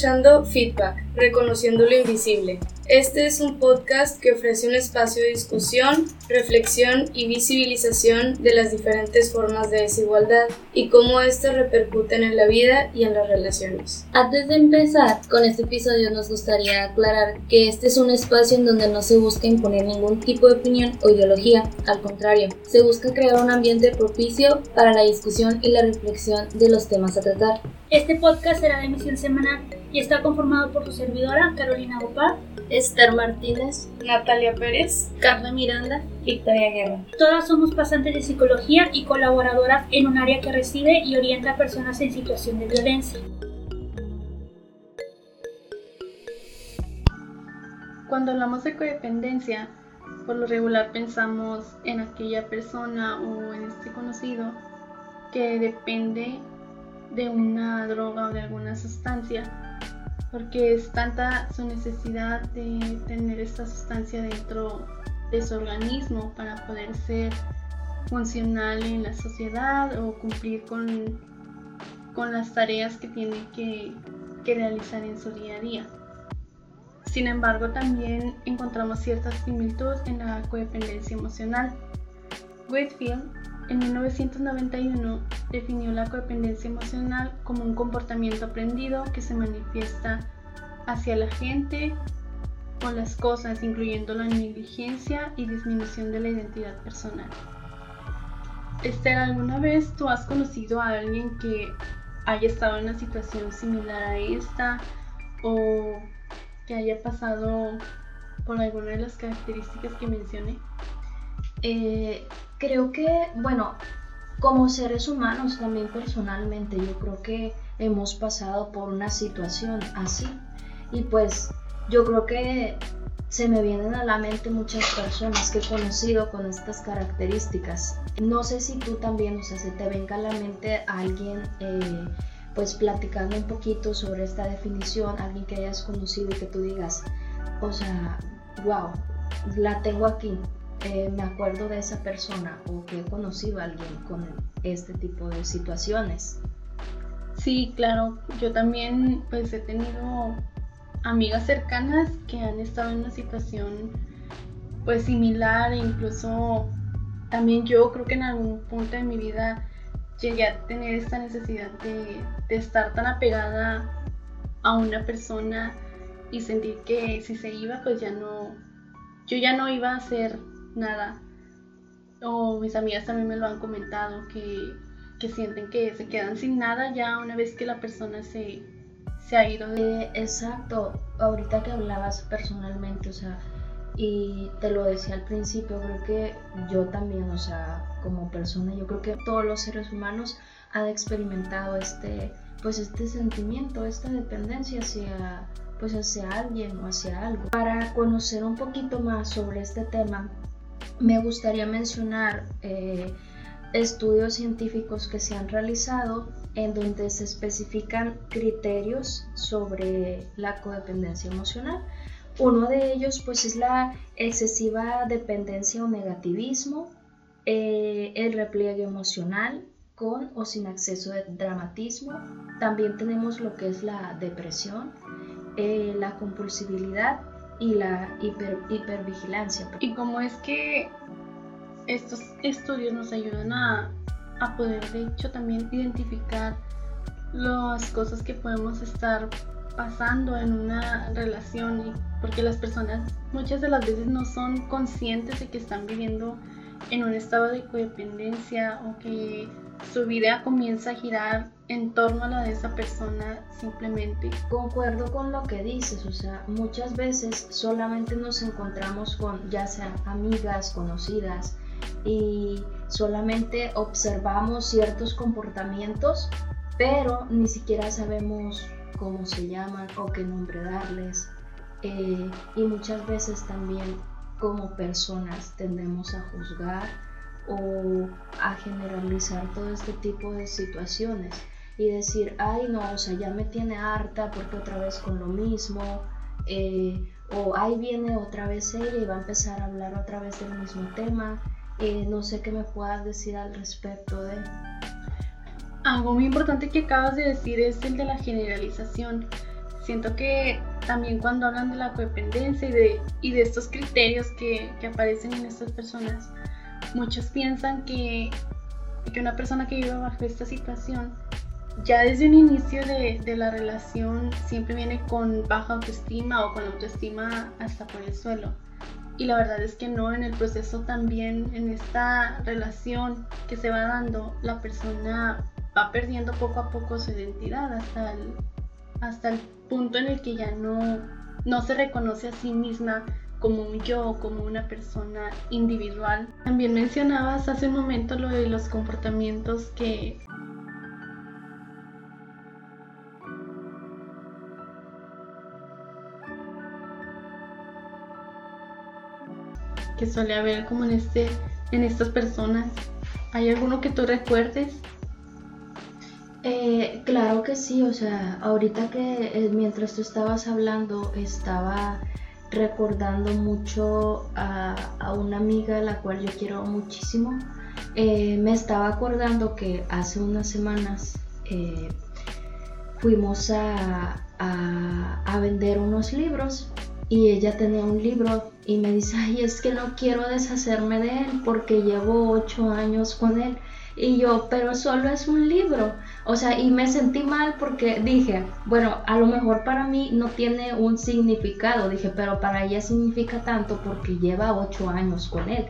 escuchando Feedback, reconociendo lo invisible. Este es un podcast que ofrece un espacio de discusión, reflexión y visibilización de las diferentes formas de desigualdad y cómo éstas repercuten en la vida y en las relaciones. Antes de empezar con este episodio nos gustaría aclarar que este es un espacio en donde no se busca imponer ningún tipo de opinión o ideología, al contrario, se busca crear un ambiente propicio para la discusión y la reflexión de los temas a tratar. Este podcast será de emisión semanal y está conformado por su servidora, Carolina Gopar, Esther Martínez, Natalia Pérez, Carmen Miranda, Victoria Guerra. Todas somos pasantes de psicología y colaboradoras en un área que recibe y orienta a personas en situación de violencia. Cuando hablamos de codependencia, por lo regular pensamos en aquella persona o en este conocido que depende de una droga o de alguna sustancia, porque es tanta su necesidad de tener esta sustancia dentro de su organismo para poder ser funcional en la sociedad o cumplir con, con las tareas que tiene que, que realizar en su día a día. Sin embargo, también encontramos ciertas similitudes en la codependencia emocional. Whitfield en 1991 definió la codependencia emocional como un comportamiento aprendido que se manifiesta hacia la gente o las cosas, incluyendo la negligencia y disminución de la identidad personal. Esther, ¿alguna vez tú has conocido a alguien que haya estado en una situación similar a esta o que haya pasado por alguna de las características que mencioné? Eh, creo que, bueno, como seres humanos también personalmente, yo creo que hemos pasado por una situación así. Y pues yo creo que se me vienen a la mente muchas personas que he conocido con estas características. No sé si tú también, o sea, se te venga a la mente alguien, eh, pues platicando un poquito sobre esta definición, alguien que hayas conocido y que tú digas, o sea, wow, la tengo aquí, eh, me acuerdo de esa persona o que he conocido a alguien con este tipo de situaciones. Sí, claro, yo también pues he tenido amigas cercanas que han estado en una situación pues similar e incluso también yo creo que en algún punto de mi vida llegué a tener esta necesidad de, de estar tan apegada a una persona y sentir que si se iba pues ya no, yo ya no iba a ser nada. O mis amigas también me lo han comentado, que, sienten que se quedan sin nada ya una vez que la persona se, se ha ido. Eh, exacto, ahorita que hablabas personalmente, o sea, y te lo decía al principio, creo que yo también, o sea, como persona, yo creo que todos los seres humanos han experimentado este, pues este sentimiento, esta dependencia hacia, pues hacia alguien o hacia algo. Para conocer un poquito más sobre este tema, me gustaría mencionar eh, estudios científicos que se han realizado en donde se especifican criterios sobre la codependencia emocional. Uno de ellos pues es la excesiva dependencia o negativismo, eh, el repliegue emocional con o sin acceso de dramatismo. También tenemos lo que es la depresión, eh, la compulsibilidad y la hiper, hipervigilancia. Y como es que estos estudios nos ayudan a, a poder, de hecho, también identificar las cosas que podemos estar pasando en una relación y porque las personas muchas de las veces no son conscientes de que están viviendo en un estado de codependencia o que su vida comienza a girar en torno a la de esa persona simplemente. Concuerdo con lo que dices, o sea, muchas veces solamente nos encontramos con ya sea amigas, conocidas y solamente observamos ciertos comportamientos, pero ni siquiera sabemos cómo se llaman o qué nombre darles. Eh, y muchas veces también como personas tendemos a juzgar o a generalizar todo este tipo de situaciones y decir, ay no, o sea, ya me tiene harta porque otra vez con lo mismo, eh, o ahí viene otra vez ella y va a empezar a hablar otra vez del mismo tema, eh, no sé qué me puedas decir al respecto de... Algo muy importante que acabas de decir es el de la generalización. siento que también cuando hablan de la codependencia y de, y de estos criterios que, que aparecen en estas personas, muchos piensan que, que una persona que vive bajo esta situación ya desde un inicio de, de, la relación siempre viene con baja autoestima o con autoestima hasta por el suelo. Y la verdad es que no, en el proceso también, en esta relación que se va dando, la persona va perdiendo poco a poco su identidad hasta el, hasta el punto en el que ya no, no se reconoce a sí misma como un yo, como una persona individual. También mencionabas hace un momento lo de los comportamientos que que suele haber como en este en estas personas. ¿Hay alguno que tú recuerdes? Eh, claro que sí, o sea, ahorita que eh, mientras tú estabas hablando estaba recordando mucho a, una amiga la cual yo quiero muchísimo. Eh, me estaba acordando que hace unas semanas fuimos a, a vender unos libros y ella tenía un libro y me dice, ay, es que no quiero deshacerme de él porque llevo ocho años con él. Y yo, pero solo es un libro. O sea, y me sentí mal porque dije, bueno, a lo mejor para mí no tiene un significado. Dije, pero para ella significa tanto porque lleva ocho años con él.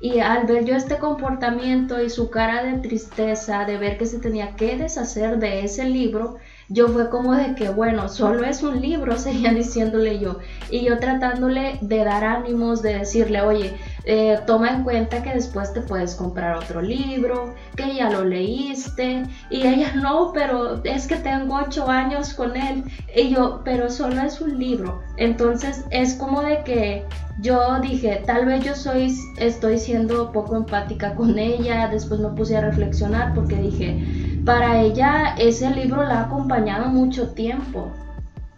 Y al ver yo este comportamiento y su cara de tristeza, de ver que se tenía que deshacer de ese libro, yo fue como de que, bueno, solo es un libro, seguía diciéndole yo. Y yo tratándole de dar ánimos, de decirle, oye, eh, toma en cuenta que después te puedes comprar otro libro, que ya lo leíste. Y ella, no, pero es que tengo ocho años con él. Y yo, pero solo es un libro. Entonces es como de que yo dije, tal vez yo soy, estoy siendo poco empática con ella. Después me puse a reflexionar porque dije, para ella ese libro la ha acompañado mucho tiempo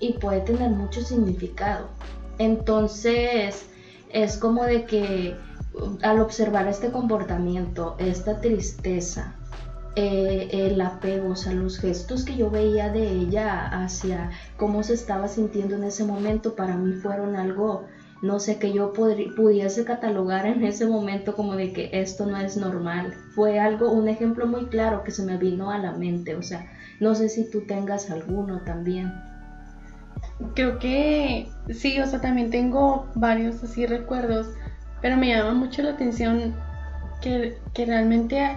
y puede tener mucho significado. Entonces es como de que al observar este comportamiento, esta tristeza, eh, el apego, o sea, los gestos que yo veía de ella hacia cómo se estaba sintiendo en ese momento, para mí fueron algo no sé, que yo pudiese catalogar en ese momento como de que esto no es normal. Fue algo, un ejemplo muy claro que se me vino a la mente, o sea, no sé si tú tengas alguno también. Creo que sí, o sea, también tengo varios así recuerdos, pero me llama mucho la atención que, que realmente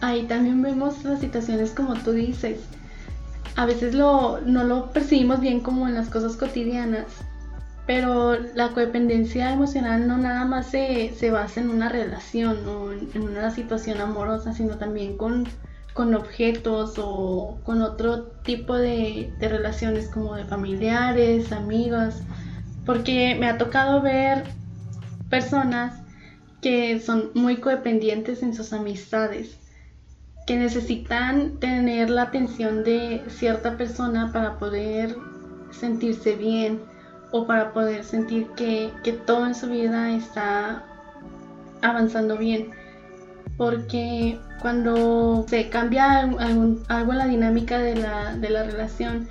ahí también vemos las situaciones como tú dices. A veces lo, no lo percibimos bien como en las cosas cotidianas, pero la codependencia emocional no nada más se, basa en una relación o en, una situación amorosa, sino también con, objetos o con otro tipo de, relaciones como de familiares, amigos, porque me ha tocado ver personas que son muy codependientes en sus amistades, que necesitan tener la atención de cierta persona para poder sentirse bien, o para poder sentir que, todo en su vida está avanzando bien. Porque cuando se cambia algo en la dinámica de la, de la relación,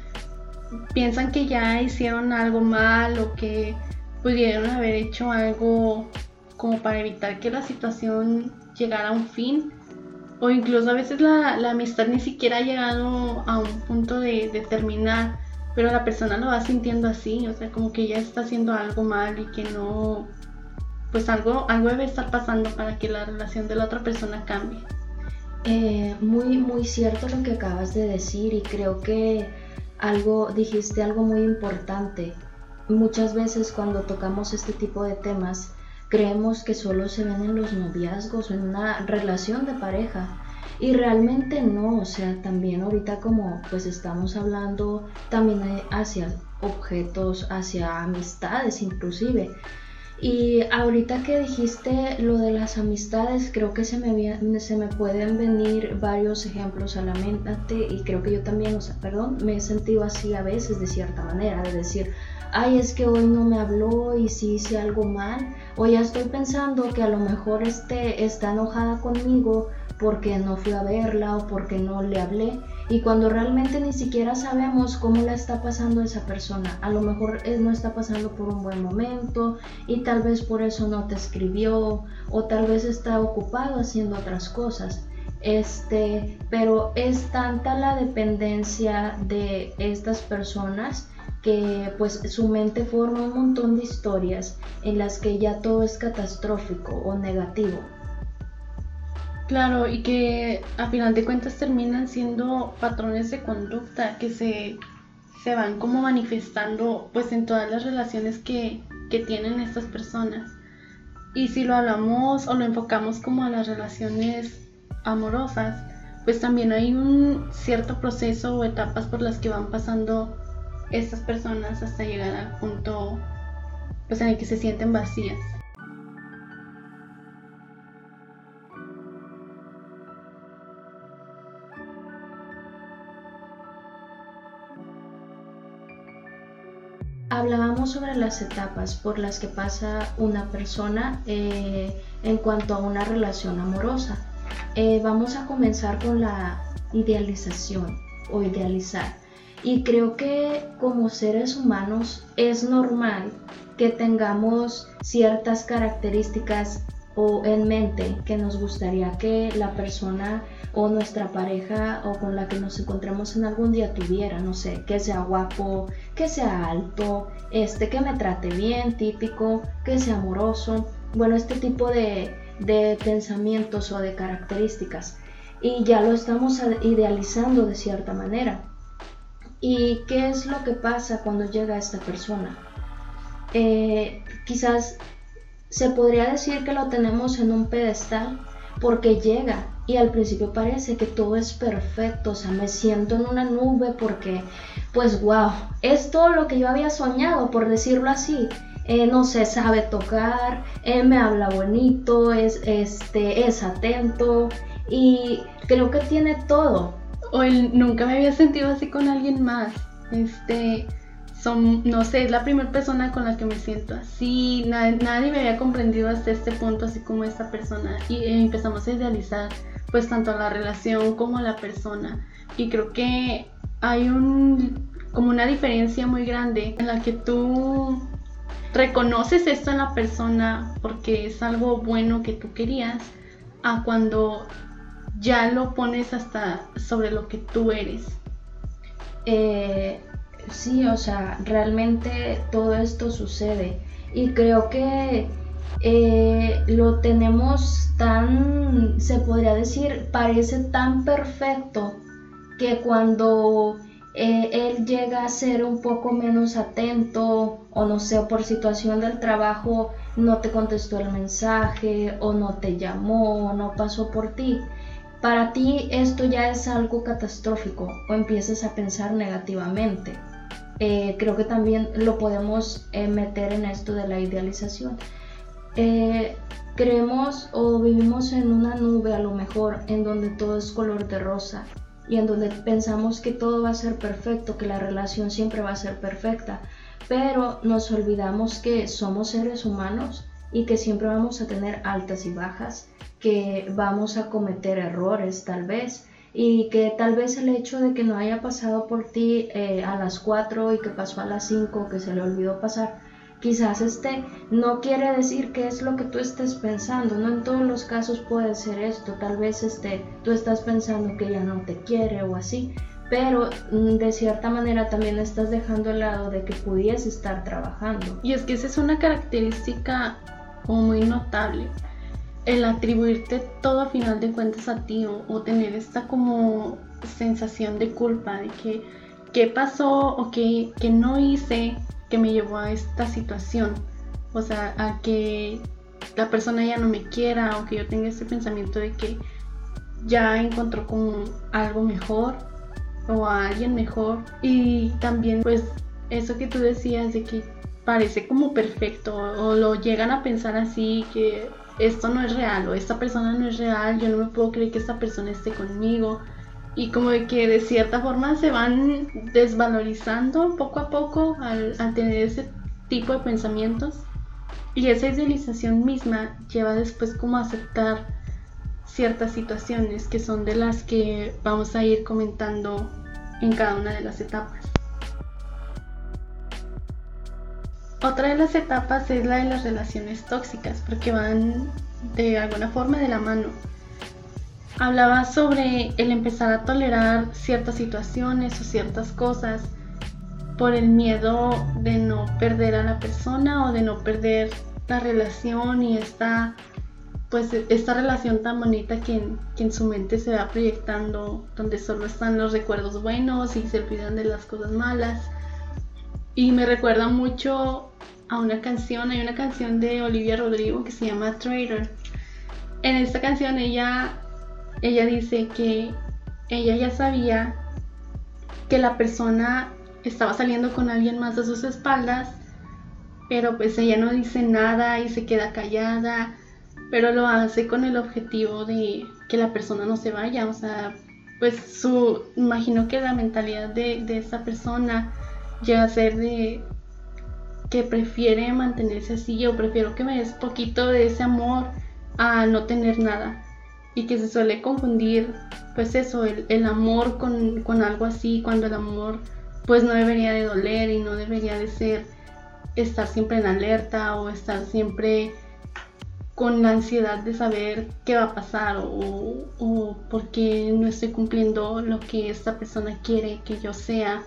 piensan que ya hicieron algo mal o que pudieron haber hecho algo como para evitar que la situación llegara a un fin. O incluso a veces la, amistad ni siquiera ha llegado a un punto de, de terminar pero la persona lo va sintiendo así, o sea, como que ella está haciendo algo mal y que no, pues algo, algo debe estar pasando para que la relación de la otra persona cambie. Eh, muy, muy cierto lo que acabas de decir y creo que algo, dijiste algo muy importante. Muchas veces cuando tocamos este tipo de temas, creemos que solo se ven en los noviazgos en una relación de pareja, y realmente no, o sea, también ahorita como pues estamos hablando también hacia objetos, hacia amistades inclusive. Y ahorita que dijiste lo de las amistades, creo que se me, se me pueden venir varios ejemplos a la mente y creo que yo también, o sea, perdón, me he sentido así a veces de cierta manera, de decir, ay, es que hoy no me habló y si hice algo mal, o ya estoy pensando que a lo mejor este está enojada conmigo porque no fui a verla o porque no le hablé y cuando realmente ni siquiera sabemos cómo la está pasando esa persona. A lo mejor él no está pasando por un buen momento y tal vez por eso no te escribió o tal vez está ocupado haciendo otras cosas. Este, pero es tanta la dependencia de estas personas que pues su mente forma un montón de historias en las que ya todo es catastrófico o negativo. Claro, y que a final de cuentas terminan siendo patrones de conducta que se, se van como manifestando pues en todas las relaciones que, que tienen estas personas. Y si lo hablamos o lo enfocamos como a las relaciones amorosas, pues también hay un cierto proceso o etapas por las que van pasando estas personas hasta llegar al punto pues en el que se sienten vacías. Hablábamos sobre las etapas por las que pasa una persona eh, en cuanto a una relación amorosa. Eh, vamos a comenzar con la idealización o idealizar. Y creo que como seres humanos es normal que tengamos ciertas características o en mente que nos gustaría que la persona o nuestra pareja o con la que nos encontremos en algún día tuviera, no sé, que sea guapo, que sea alto, este, que me trate bien, típico, que sea amoroso, bueno, este tipo de, de pensamientos o de características. Y ya lo estamos idealizando de cierta manera. ¿Y qué es lo que pasa cuando llega esta persona? Eh, quizás se podría decir que lo tenemos en un pedestal porque llega y al principio parece que todo es perfecto, o sea, me siento en una nube porque, pues, wow, es todo lo que yo había soñado, por decirlo así. Eh, no sé, sabe tocar, eh, me habla bonito, es, este, es atento y creo que tiene todo. O nunca me había sentido así con alguien más. Este, no sé, es la primera persona con la que me siento así, nadie, me había comprendido hasta este punto así como esta persona. Y empezamos a idealizar pues tanto la relación como la persona. Y creo que hay un como una diferencia muy grande en la que tú reconoces esto en la persona porque es algo bueno que tú querías a cuando ya lo pones hasta sobre lo que tú eres. Eh, sí, o sea, realmente todo esto sucede y creo que eh, lo tenemos tan, se podría decir, parece tan perfecto que cuando eh, él llega a ser un poco menos atento o no sé, por situación del trabajo no te contestó el mensaje o no te llamó o no pasó por ti, para ti esto ya es algo catastrófico o empiezas a pensar negativamente. Eh, creo que también lo podemos eh, meter en esto de la idealización. Eh, creemos o vivimos en una nube a lo mejor en donde todo es color de rosa y en donde pensamos que todo va a ser perfecto, que la relación siempre va a ser perfecta, pero nos olvidamos que somos seres humanos y que siempre vamos a tener altas y bajas, que vamos a cometer errores tal vez y que tal vez el hecho de que no haya pasado por ti eh, a las 4 y que pasó a las 5 que se le olvidó pasar, quizás este no quiere decir que es lo que tú estés pensando, no en todos los casos puede ser esto, tal vez este tú estás pensando que ya no te quiere o así, pero mm, de cierta manera también estás dejando el lado de que pudiese estar trabajando. Y es que esa es una característica muy notable el atribuirte todo a final de cuentas a ti o, tener esta como sensación de culpa de que qué pasó o qué, no hice que me llevó a esta situación. O sea, a que la persona ya no me quiera o que yo tenga este pensamiento de que ya encontró como algo mejor o a alguien mejor. Y también pues eso que tú decías de que parece como perfecto o lo llegan a pensar así que esto no es real o esta persona no es real, yo no me puedo creer que esta persona esté conmigo. Y como de que de cierta forma se van desvalorizando poco a poco al, tener ese tipo de pensamientos. Y esa idealización misma lleva después como a aceptar ciertas situaciones que son de las que vamos a ir comentando en cada una de las etapas. Otra de las etapas es la de las relaciones tóxicas, porque van de alguna forma de la mano. Hablaba sobre el empezar a tolerar ciertas situaciones o ciertas cosas por el miedo de no perder a la persona o de no perder la relación y esta pues esta relación tan bonita que en, que en, su mente se va proyectando, donde solo están los recuerdos buenos y se olvidan de las cosas malas. Y me recuerda mucho a una canción, hay una canción de Olivia Rodrigo que se llama Traitor. En esta canción ella, ella dice que ella ya sabía que la persona estaba saliendo con alguien más a sus espaldas, pero pues ella no dice nada y se queda callada, pero lo hace con el objetivo de que la persona no se vaya, o sea, pues su, imagino que la mentalidad de, de esta persona llega a ser de que prefiere mantenerse así o prefiero que me des poquito de ese amor a no tener nada y que se suele confundir pues eso, el, el amor con, con algo así cuando el amor pues no debería de doler y no debería de ser estar siempre en alerta o estar siempre con la ansiedad de saber qué va a pasar o, o por qué no estoy cumpliendo lo que esta persona quiere que yo sea.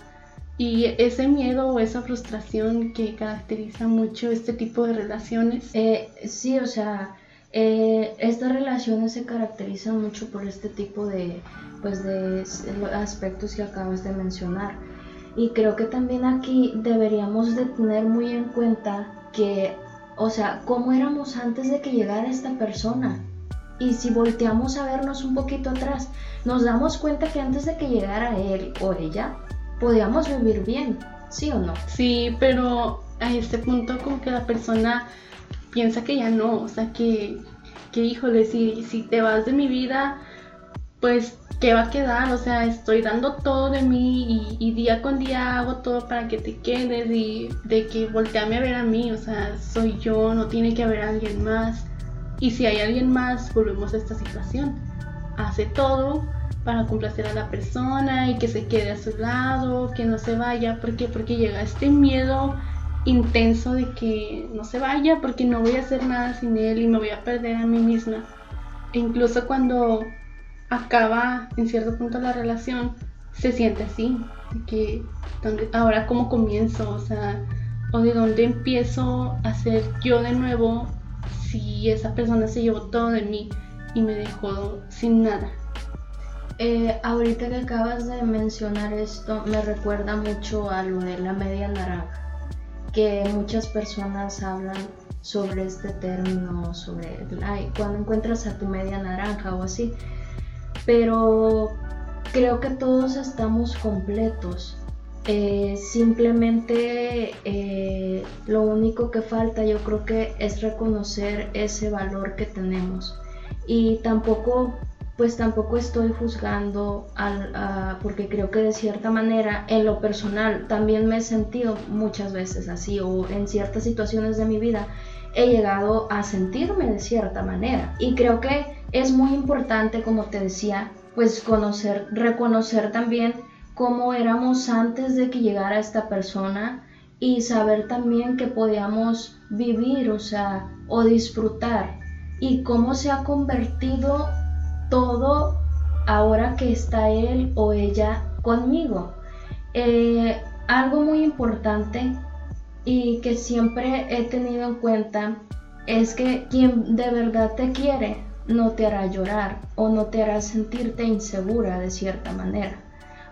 Y ese miedo o esa frustración que caracteriza mucho este tipo de relaciones. Eh, sí, o sea, eh, estas relaciones se caracterizan mucho por este tipo de, pues, de aspectos que acabas de mencionar y creo que también aquí deberíamos de tener muy en cuenta que, o sea, cómo éramos antes de que llegara esta persona. Y si volteamos a vernos un poquito atrás, nos damos cuenta que antes de que llegara él o ella, podíamos vivir bien, ¿sí o no? Sí, pero a este punto como que la persona piensa que ya no, o sea, que, que híjole, si, si te vas de mi vida, pues ¿qué va a quedar? O sea, estoy dando todo de mí y, día con día hago todo para que te quedes y de que volteame a ver a mí, o sea, soy yo, no tiene que haber alguien más. Y si hay alguien más, volvemos a esta situación. Hace todo para complacer a la persona y que se quede a su lado, que no se vaya, ¿por qué? Porque llega este miedo intenso de que no se vaya porque no voy a hacer nada sin él y me voy a perder a mí misma. E incluso cuando acaba en cierto punto la relación, se siente así, de que ahora cómo comienzo, o sea, o de dónde empiezo a ser yo de nuevo si esa persona se llevó todo de mí y me dejó sin nada. Eh, ahorita que acabas de mencionar esto, me recuerda mucho a lo de la media naranja, que muchas personas hablan sobre este término, sobre cuando encuentras a tu media naranja o así pero creo que todos estamos completos. Eh, simplemente eh, lo único que falta yo creo que es reconocer ese valor que tenemos y tampoco pues tampoco estoy juzgando al, porque creo que de cierta manera en lo personal también me he sentido muchas veces así o en ciertas situaciones de mi vida he llegado a sentirme de cierta manera. Y creo que es muy importante, como te decía, pues conocer, reconocer también cómo éramos antes de que llegara esta persona y saber también que podíamos vivir, o sea, o disfrutar y cómo se ha convertido todo ahora que está él o ella conmigo. Eh, algo muy importante y que siempre he tenido en cuenta es que quien de verdad te quiere no te hará llorar o no te hará sentirte insegura de cierta manera.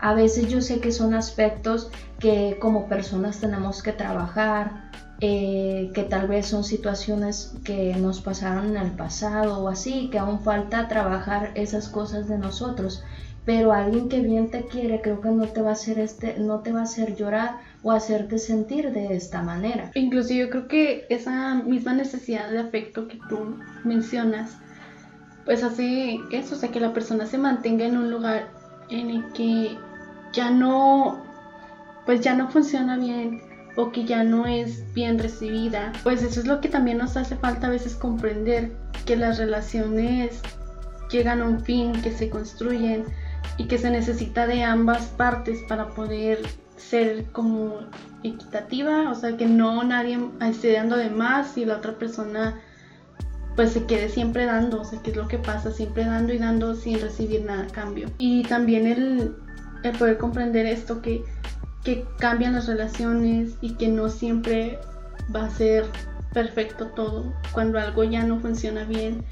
A veces yo sé que son aspectos que como personas tenemos que trabajar, eh, que tal vez son situaciones que nos pasaron en el pasado o así, que aún falta trabajar esas cosas de nosotros. Pero alguien que bien te quiere creo que no te va a hacer este, no te va a hacer llorar o hacerte sentir de esta manera. Incluso yo creo que esa misma necesidad de afecto que tú mencionas pues hace eso, o sea, que la persona se mantenga en un lugar en el que ya no, pues ya no funciona bien o que ya no es bien recibida. Pues eso es lo que también nos hace falta a veces comprender, que las relaciones llegan a un fin, que se construyen y que se necesita de ambas partes para poder ser como equitativa, o sea que no nadie esté dando de más y la otra persona pues se quede siempre dando, o sea que es lo que pasa, siempre dando y dando sin recibir nada a cambio. Y también el, el poder comprender esto que, que cambian las relaciones y que no siempre va a ser perfecto todo. Cuando algo ya no funciona bien,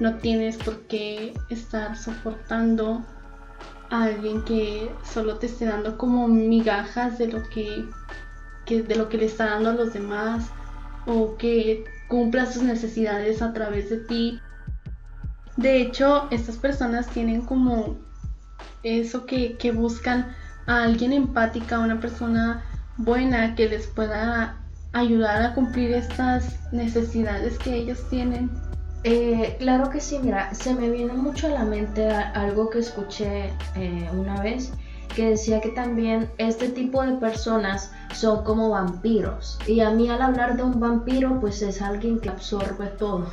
no tienes por qué estar soportando a alguien que solo te esté dando como migajas de lo que, de lo que le está dando a los demás o que cumpla sus necesidades a través de ti. De hecho, estas personas tienen como eso que, que buscan a alguien empática, a una persona buena que les pueda ayudar a cumplir estas necesidades que ellos tienen. Eh, claro que sí, mira, se me viene mucho a la mente algo que escuché eh, una vez que decía que también este tipo de personas son como vampiros. Y a mí al hablar de un vampiro, pues es alguien que absorbe todo.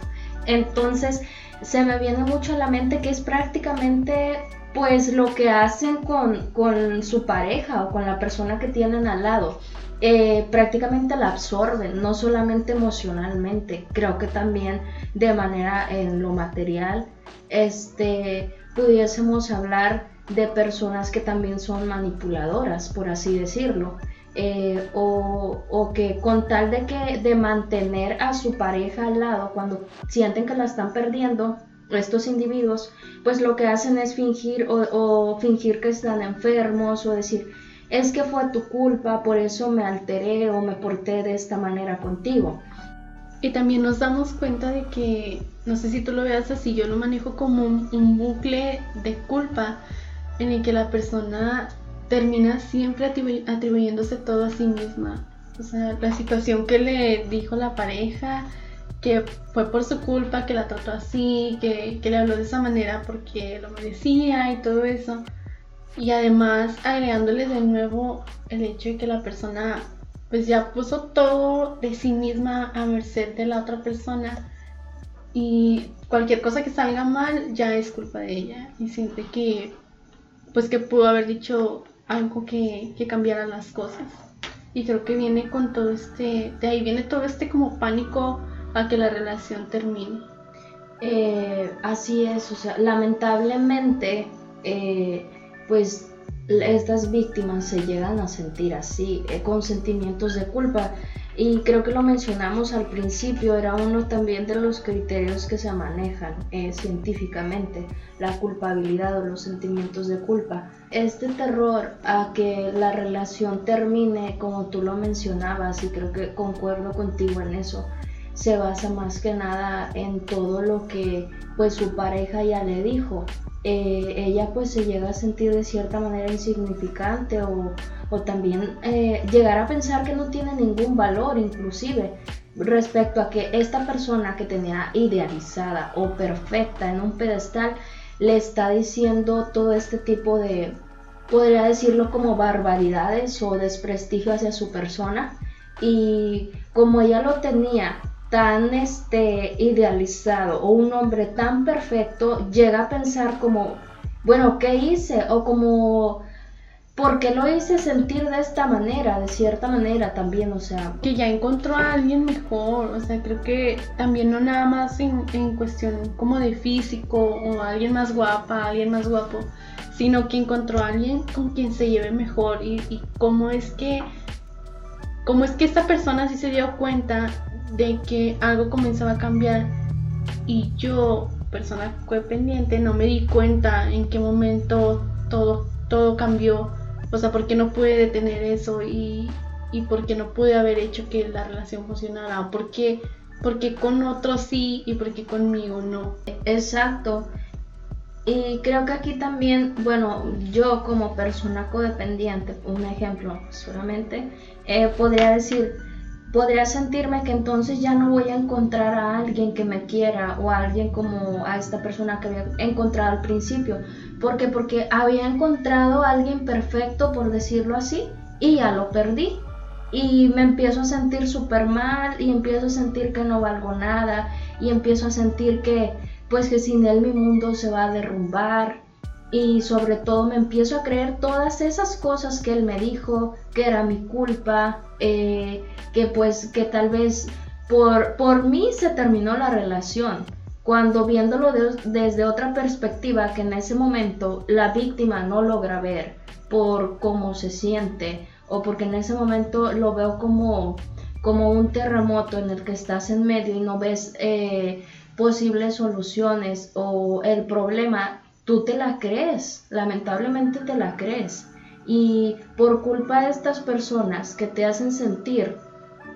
Entonces se me viene mucho a la mente que es prácticamente pues lo que hacen con, con su pareja o con la persona que tienen al lado. Eh, prácticamente la absorben, no solamente emocionalmente, creo que también de manera en lo material, este, pudiésemos hablar de personas que también son manipuladoras, por así decirlo, eh, o, o, que con tal de que de mantener a su pareja al lado cuando sienten que la están perdiendo, estos individuos, pues lo que hacen es fingir o, fingir que están enfermos o decir, es que fue tu culpa, por eso me alteré o me porté de esta manera contigo. Y también nos damos cuenta de que, no sé si tú lo veas así, yo lo manejo como un, bucle de culpa en el que la persona termina siempre atribuyéndose todo a sí misma. O sea, la situación que le dijo la pareja, que fue por su culpa, que la trató así, que, que le habló de esa manera porque lo merecía y todo eso. Y además agregándole de nuevo el hecho de que la persona pues ya puso todo de sí misma a merced de la otra persona y cualquier cosa que salga mal ya es culpa de ella y siente que pues que pudo haber dicho algo que, que cambiara las cosas y creo que viene con todo este de ahí viene todo este como pánico a que la relación termine eh, así es o sea lamentablemente eh, pues estas víctimas se llegan a sentir así, eh, con sentimientos de culpa. Y creo que lo mencionamos al principio, era uno también de los criterios que se manejan eh, científicamente, la culpabilidad o los sentimientos de culpa. Este terror a que la relación termine, como tú lo mencionabas, y creo que concuerdo contigo en eso, se basa más que nada en todo lo que pues su pareja ya le dijo. Eh, ella pues se llega a sentir de cierta manera insignificante o, también eh, llegar a pensar que no tiene ningún valor inclusive respecto a que esta persona que tenía idealizada o perfecta en un pedestal le está diciendo todo este tipo de, podría decirlo como barbaridades o desprestigio hacia su persona. Y como ella lo tenía tan este, idealizado o un hombre tan perfecto llega a pensar como, bueno, ¿qué hice? O como, ¿por qué lo hice sentir de esta manera? De cierta manera también, o sea. Que ya encontró a alguien mejor, o sea, creo que también no nada más en, cuestión como de físico o alguien más guapa, alguien más guapo, sino que encontró a alguien con quien se lleve mejor y, y cómo es que... Cómo es que esta persona sí se dio cuenta de que algo comenzaba a cambiar y yo, persona codependiente, no me di cuenta en qué momento todo, todo cambió. O sea, porque no pude detener eso y, y porque no pude haber hecho que la relación funcionara. Porque, porque con otros sí y porque conmigo no. Exacto. Y creo que aquí también, bueno, yo como persona codependiente, un ejemplo solamente, eh, podría decir, podría sentirme que entonces ya no voy a encontrar a alguien que me quiera o a alguien como a esta persona que había encontrado al principio. ¿Por qué? Porque había encontrado a alguien perfecto, por decirlo así, y ya lo perdí. y me empiezo a sentir súper mal y empiezo a sentir que no valgo nada y empiezo a sentir que pues que sin él mi mundo se va a derrumbar y sobre todo me empiezo a creer todas esas cosas que él me dijo, que era mi culpa, eh, que pues que tal vez por, por mí se terminó la relación, cuando viéndolo desde otra perspectiva que en ese momento la víctima no logra ver por cómo se siente o porque en ese momento lo veo como, como un terremoto en el que estás en medio y no ves eh, posibles soluciones o el problema tú te la crees, lamentablemente te la crees. Y por culpa de estas personas que te hacen sentir,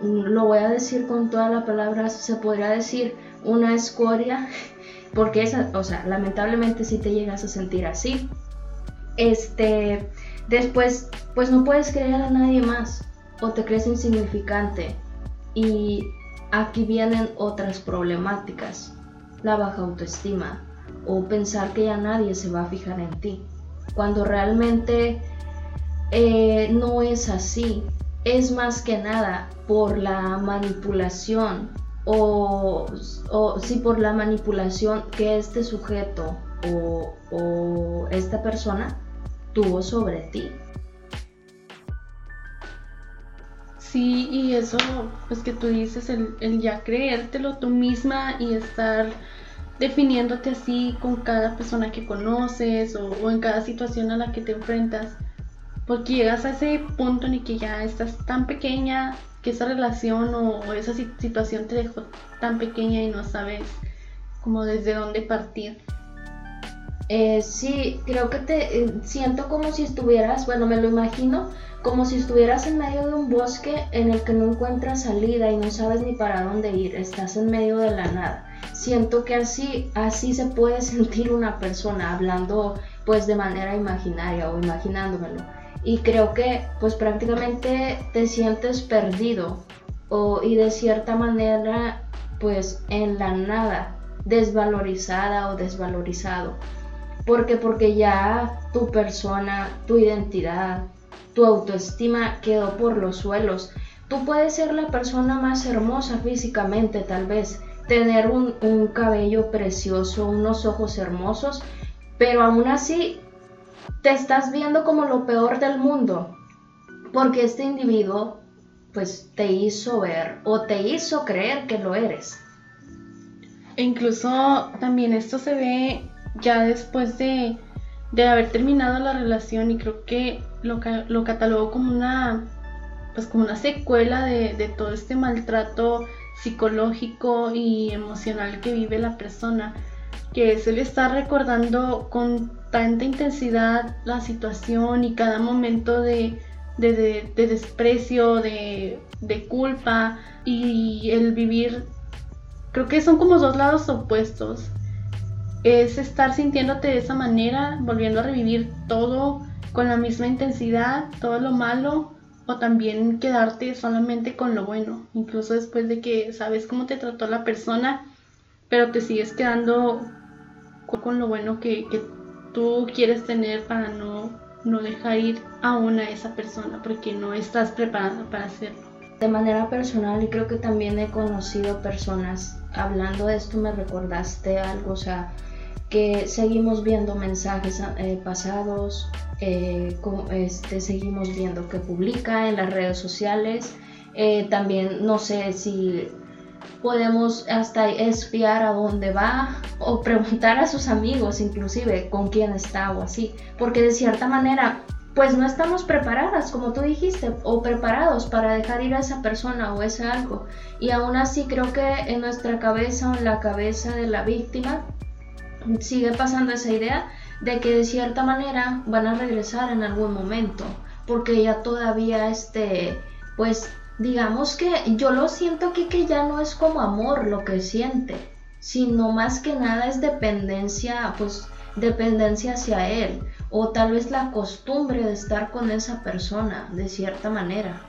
mm, lo voy a decir con toda la palabra, se podría decir una escoria, porque esa, o sea, lamentablemente si te llegas a sentir así. Este, después, pues no puedes creer a nadie más o te crees insignificante. Y aquí vienen otras problemáticas, la baja autoestima, o pensar que ya nadie se va a fijar en ti, cuando realmente eh, no es así. Es más que nada por la manipulación o, o sí por la manipulación que este sujeto o, o esta persona tuvo sobre ti. Sí, y eso, pues que tú dices, el, el ya creértelo tú misma y estar definiéndote así con cada persona que conoces o, en cada situación a la que te enfrentas. Porque llegas a ese punto en el que ya estás tan pequeña que esa relación o, esa situación te dejó tan pequeña y no sabes como desde dónde partir. Eh, sí, creo que te eh, siento como si estuvieras, bueno, me lo imagino, como si estuvieras en medio de un bosque en el que no encuentras salida y no sabes ni para dónde ir, estás en medio de la nada siento que así, así se puede sentir una persona hablando pues de manera imaginaria o imaginándomelo. Y creo que pues prácticamente te sientes perdido o, y de cierta manera pues en la nada, desvalorizada o desvalorizado. porque Porque ya tu persona, tu identidad, tu autoestima quedó por los suelos. Tú puedes ser la persona más hermosa físicamente tal vez, tener un, cabello precioso, unos ojos hermosos, pero aún así te estás viendo como lo peor del mundo, porque este individuo pues te hizo ver o te hizo creer que lo eres. E incluso también esto se ve ya después de, haber terminado la relación y creo que lo, lo catalogo como una pues como una secuela de, de todo este maltrato psicológico y emocional que vive la persona, que es el estar recordando con tanta intensidad la situación y cada momento de, desprecio, de, de culpa y el vivir, creo que son como dos lados opuestos. Es estar sintiéndote de esa manera, volviendo a revivir todo con la misma intensidad, todo lo malo, o también quedarte solamente con lo bueno, incluso después de que sabes cómo te trató la persona, pero te sigues quedando con lo bueno que, tú quieres tener para no, no dejar ir aún a esa persona, porque no estás preparada para hacerlo. De manera personal, y creo que también he conocido personas, hablando de esto me recordaste algo, o sea, que seguimos viendo mensajes eh, pasados, eh, este, seguimos viendo que publica en las redes sociales. Eh, también no sé si podemos hasta espiar a dónde va o preguntar a sus amigos inclusive con quién está o así. Porque de cierta manera pues no estamos preparadas, como tú dijiste, o preparados para dejar ir a esa persona o ese algo. Y aún así creo que en nuestra cabeza o en la cabeza de la víctima sigue pasando esa idea de que de cierta manera van a regresar en algún momento, porque ella todavía este, pues digamos que yo lo siento aquí que ya no es como amor lo que siente, sino más que nada es dependencia, pues dependencia hacia él, o tal vez la costumbre de estar con esa persona de cierta manera.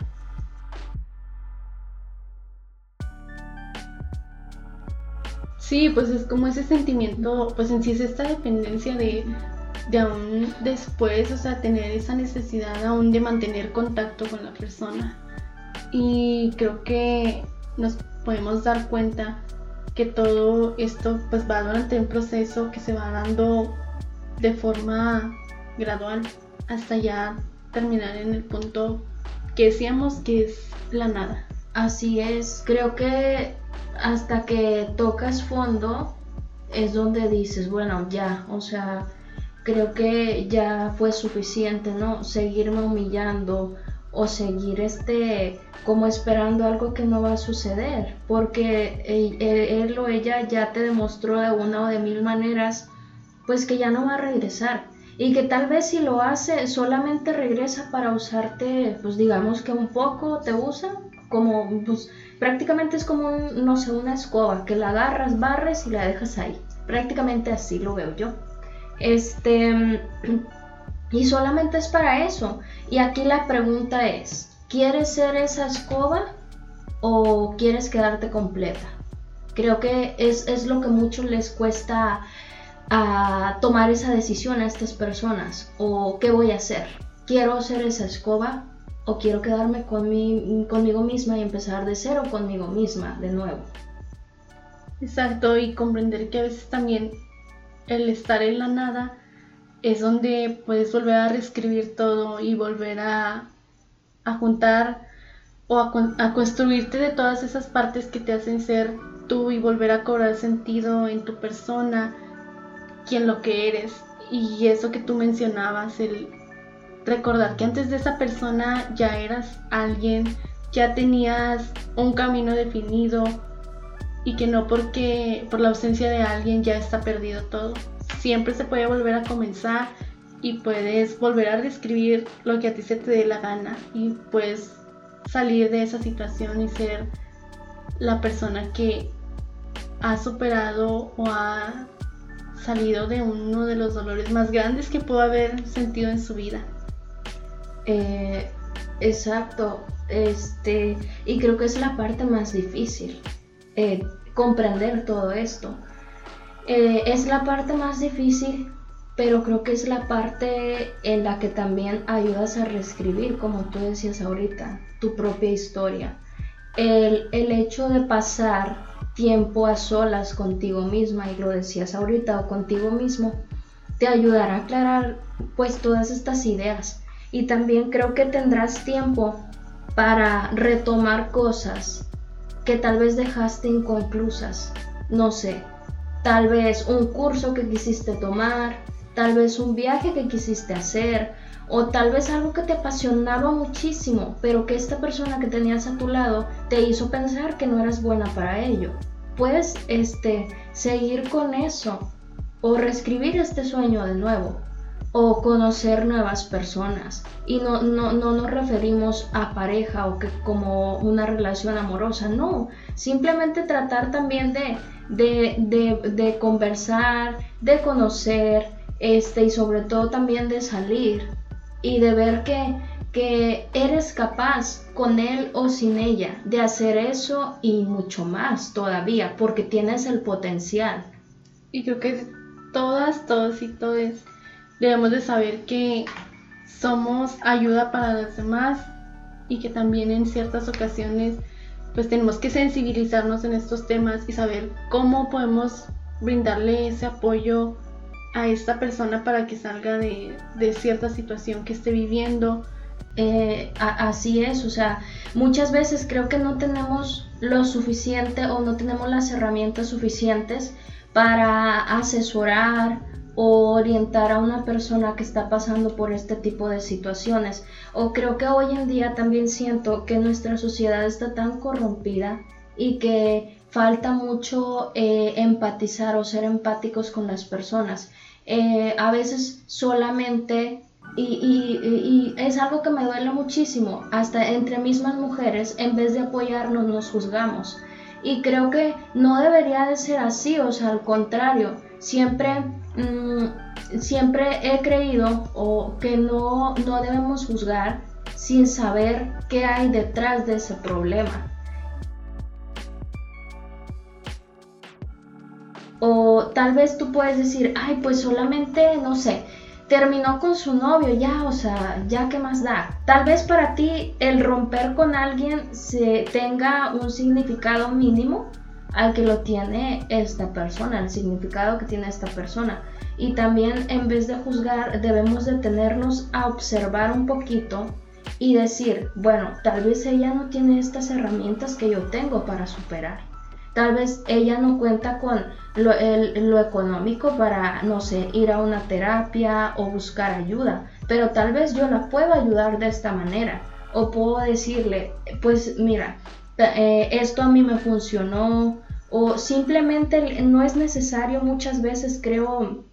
Sí, pues es como ese sentimiento, pues en sí es esta dependencia de, de aún después, o sea, tener esa necesidad aún de mantener contacto con la persona. Y creo que nos podemos dar cuenta que todo esto pues va durante un proceso que se va dando de forma gradual hasta ya terminar en el punto que decíamos que es la nada. Así es, creo que hasta que tocas fondo es donde dices, bueno, ya, o sea, creo que ya fue suficiente, ¿no? Seguirme humillando o seguir este como esperando algo que no va a suceder, porque él, o ella ya te demostró de una o de mil maneras pues que ya no va a regresar y que tal vez si lo hace solamente regresa para usarte pues digamos que un poco te usa como pues prácticamente es como no sé una escoba que la agarras barres y la dejas ahí prácticamente así lo veo yo este y solamente es para eso y aquí la pregunta es ¿quieres ser esa escoba o quieres quedarte completa? Creo que es, es lo que mucho les cuesta a tomar esa decisión a estas personas o qué voy a hacer. ¿Quiero ser esa escoba o quiero quedarme con conmigo misma y empezar de cero conmigo misma de nuevo? Exacto, y comprender que a veces también el estar en la nada es donde puedes volver a reescribir todo y volver a, juntar o a, a, construirte de todas esas partes que te hacen ser tú y volver a cobrar sentido en tu persona, quién lo que eres. Y eso que tú mencionabas, el recordar que antes de esa persona ya eras alguien, ya tenías un camino definido y que no porque por la ausencia de alguien ya está perdido todo. Siempre se puede volver a comenzar y puedes volver a describir lo que a ti se te dé la gana y puedes salir de esa situación y ser la persona que ha superado o ha salido de uno de los dolores más grandes que pudo haber sentido en su vida. Eh, exacto, este, y creo que es la parte más difícil, eh, comprender todo esto. Eh, es la parte más difícil, pero creo que es la parte en la que también ayudas a reescribir, como tú decías ahorita, tu propia historia. El, el hecho de pasar tiempo a solas contigo misma, y lo decías ahorita, o contigo mismo, te ayudará a aclarar pues todas estas ideas. Y también creo que tendrás tiempo para retomar cosas que tal vez dejaste inconclusas. No sé, tal vez un curso que quisiste tomar, tal vez un viaje que quisiste hacer, o tal vez algo que te apasionaba muchísimo, pero que esta persona que tenías a tu lado te hizo pensar que no eras buena para ello. Puedes este, seguir con eso o reescribir este sueño de nuevo o conocer nuevas personas. Y no, no, no nos referimos a pareja o que como una relación amorosa, no. Simplemente tratar también de, de, de, conversar, de conocer, este, y sobre todo también de salir y de ver que, que eres capaz con él o sin ella de hacer eso y mucho más todavía, porque tienes el potencial. Y creo que todas, todos y todos debemos de saber que somos ayuda para los demás y que también en ciertas ocasiones pues tenemos que sensibilizarnos en estos temas y saber cómo podemos brindarle ese apoyo a esta persona para que salga de, cierta situación que esté viviendo. Eh, así es, o sea, muchas veces creo que no tenemos lo suficiente o no tenemos las herramientas suficientes para asesorar o orientar a una persona que está pasando por este tipo de situaciones. O creo que hoy en día también siento que nuestra sociedad está tan corrompida y que falta mucho eh, empatizar o ser empáticos con las personas. Eh, a veces solamente, y, es algo que me duele muchísimo, hasta entre mismas mujeres, en vez de apoyarnos, nos juzgamos. Y creo que no debería de ser así, o sea, al contrario, siempre, mm, siempre he creído o que no, no debemos juzgar sin saber qué hay detrás de ese problema. O tal vez tú puedes decir, ay, pues solamente, no sé, terminó con su novio, ya, o sea, ya qué más da. Tal vez para ti el romper con alguien se tenga un significado mínimo al que lo tiene esta persona, el significado que tiene esta persona. Y también en vez de juzgar debemos detenernos a observar un poquito y decir, bueno, tal vez ella no tiene estas herramientas que yo tengo para superar. Tal vez ella no cuenta con lo, económico para, no sé, ir a una terapia o buscar ayuda, pero tal vez yo la puedo ayudar de esta manera. O puedo decirle, pues mira, eh, esto a mí me funcionó, o simplemente no es necesario muchas veces, creo,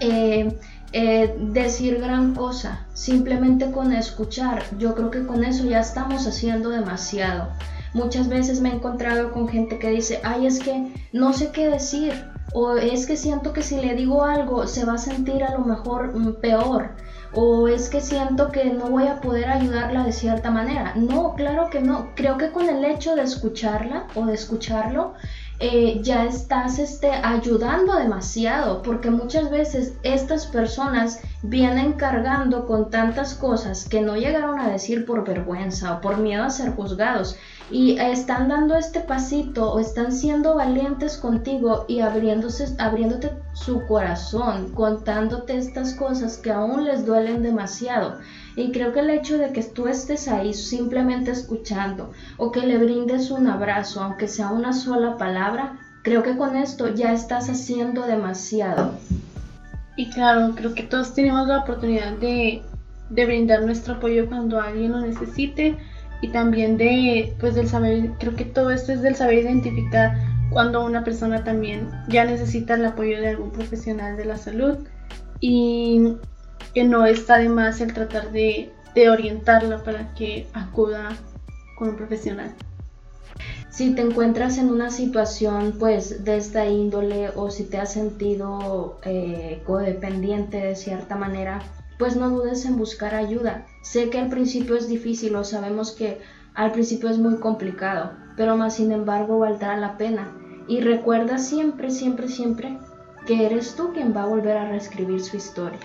eh, eh, decir gran cosa, simplemente con escuchar, yo creo que con eso ya estamos haciendo demasiado. Muchas veces me he encontrado con gente que dice, ay, es que no sé qué decir, o es que siento que si le digo algo se va a sentir a lo mejor mm, peor, o es que siento que no voy a poder ayudarla de cierta manera. No, claro que no. Creo que con el hecho de escucharla o de escucharlo, eh, ya estás este, ayudando demasiado, porque muchas veces estas personas vienen cargando con tantas cosas que no llegaron a decir por vergüenza o por miedo a ser juzgados y están dando este pasito o están siendo valientes contigo y abriéndose, abriéndote su corazón, contándote estas cosas que aún les duelen demasiado. Y creo que el hecho de que tú estés ahí simplemente escuchando o que le brindes un abrazo, aunque sea una sola palabra, creo que con esto ya estás haciendo demasiado. Y claro, creo que todos tenemos la oportunidad de, de brindar nuestro apoyo cuando alguien lo necesite y también de, pues del saber, creo que todo esto es del saber identificar cuando una persona también ya necesita el apoyo de algún profesional de la salud y que no está de más el tratar de, orientarla para que acuda con un profesional. Si te encuentras en una situación pues de esta índole o si te has sentido eh, codependiente de cierta manera, pues no dudes en buscar ayuda. Sé que al principio es difícil o sabemos que al principio es muy complicado, pero más sin embargo valdrá la pena. Y recuerda siempre, siempre, siempre que eres tú quien va a volver a reescribir su historia.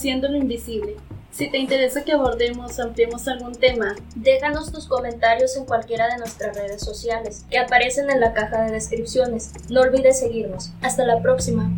Reconociendo lo invisible. Si te interesa que abordemos o ampliemos algún tema, déjanos tus comentarios en cualquiera de nuestras redes sociales que aparecen en la caja de descripciones. No olvides seguirnos. Hasta la próxima.